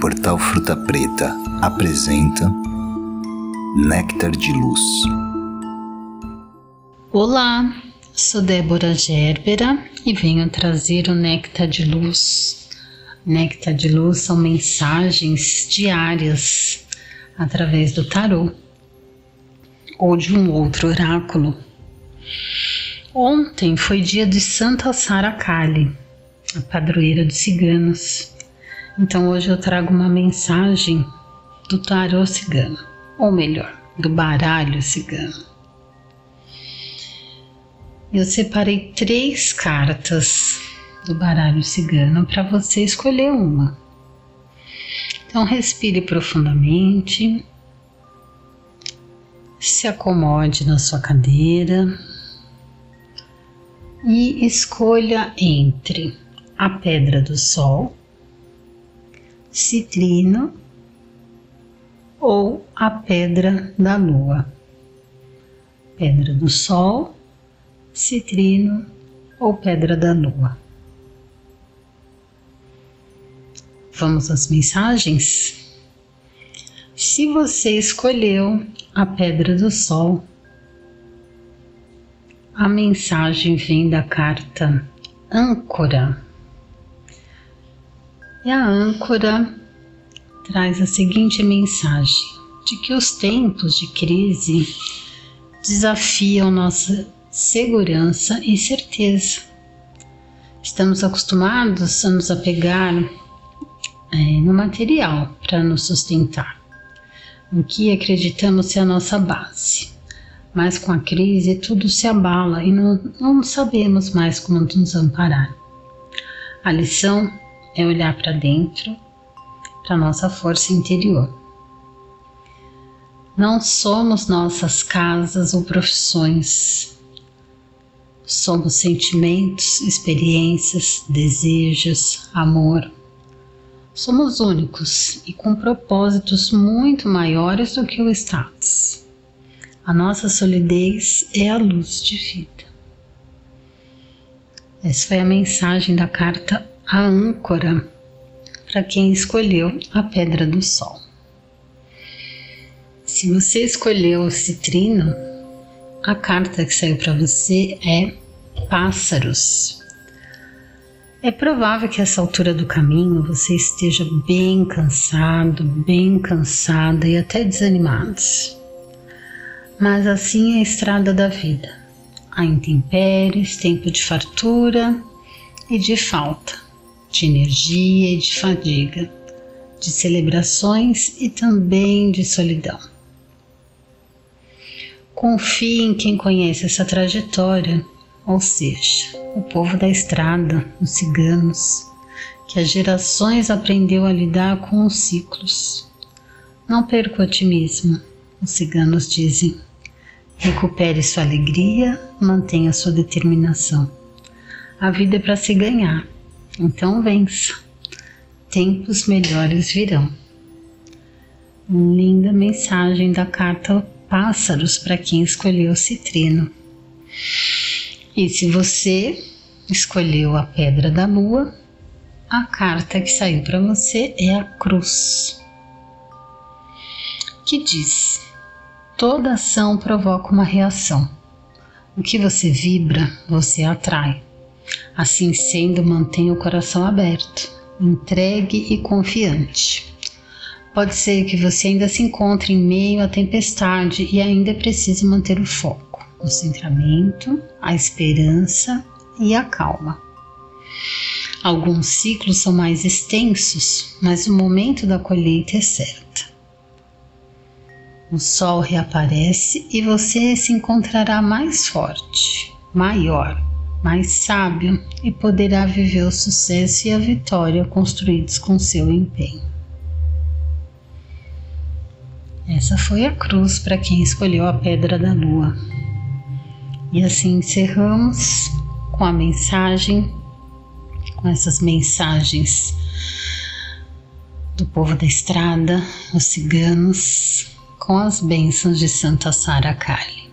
Portal Fruta Preta apresenta Néctar de Luz. Olá, sou Débora Gerbera e venho trazer o Néctar de Luz. Néctar de Luz são mensagens diárias através do tarô ou de um outro oráculo. Ontem foi dia de Santa Sara Kali, a padroeira dos ciganos. Então hoje eu trago uma mensagem do tarô cigano, ou melhor, do baralho cigano. Eu separei três cartas do baralho cigano para você escolher uma. Então respire profundamente, se acomode na sua cadeira e escolha entre a pedra do sol citrino ou a pedra da lua. Pedra do sol, citrino ou pedra da lua. Vamos às mensagens? Se você escolheu a pedra do sol, a mensagem vem da carta âncora e a âncora traz a seguinte mensagem: de que os tempos de crise desafiam nossa segurança e certeza. Estamos acostumados a nos apegar é, no material para nos sustentar, no que acreditamos ser a nossa base. Mas com a crise tudo se abala e não, não sabemos mais como nos amparar. A lição é olhar para dentro, para nossa força interior. Não somos nossas casas ou profissões. Somos sentimentos, experiências, desejos, amor. Somos únicos e com propósitos muito maiores do que o status. A nossa solidez é a luz de vida. Essa foi a mensagem da carta a âncora para quem escolheu a pedra do sol. Se você escolheu o citrino, a carta que saiu para você é pássaros. É provável que essa altura do caminho você esteja bem cansado, bem cansada e até desanimado. Mas assim é a estrada da vida. Há intempéries, tempo de fartura e de falta de energia e de fadiga, de celebrações e também de solidão. Confie em quem conhece essa trajetória, ou seja, o povo da estrada, os ciganos, que há gerações aprendeu a lidar com os ciclos. Não perca o otimismo, os ciganos dizem. Recupere sua alegria, mantenha sua determinação. A vida é para se ganhar então vença. Tempos melhores virão. Linda mensagem da carta Pássaros para quem escolheu o citrino. E se você escolheu a pedra da lua, a carta que saiu para você é a cruz, que diz: toda ação provoca uma reação. O que você vibra, você atrai. Assim sendo, mantenha o coração aberto, entregue e confiante. Pode ser que você ainda se encontre em meio à tempestade e ainda precise manter o foco, o centramento, a esperança e a calma. Alguns ciclos são mais extensos, mas o momento da colheita é certo. O sol reaparece e você se encontrará mais forte, maior mais sábio e poderá viver o sucesso e a vitória construídos com seu empenho. Essa foi a cruz para quem escolheu a pedra da lua. E assim encerramos com a mensagem, com essas mensagens do povo da estrada, os ciganos, com as bênçãos de Santa Sara Kali.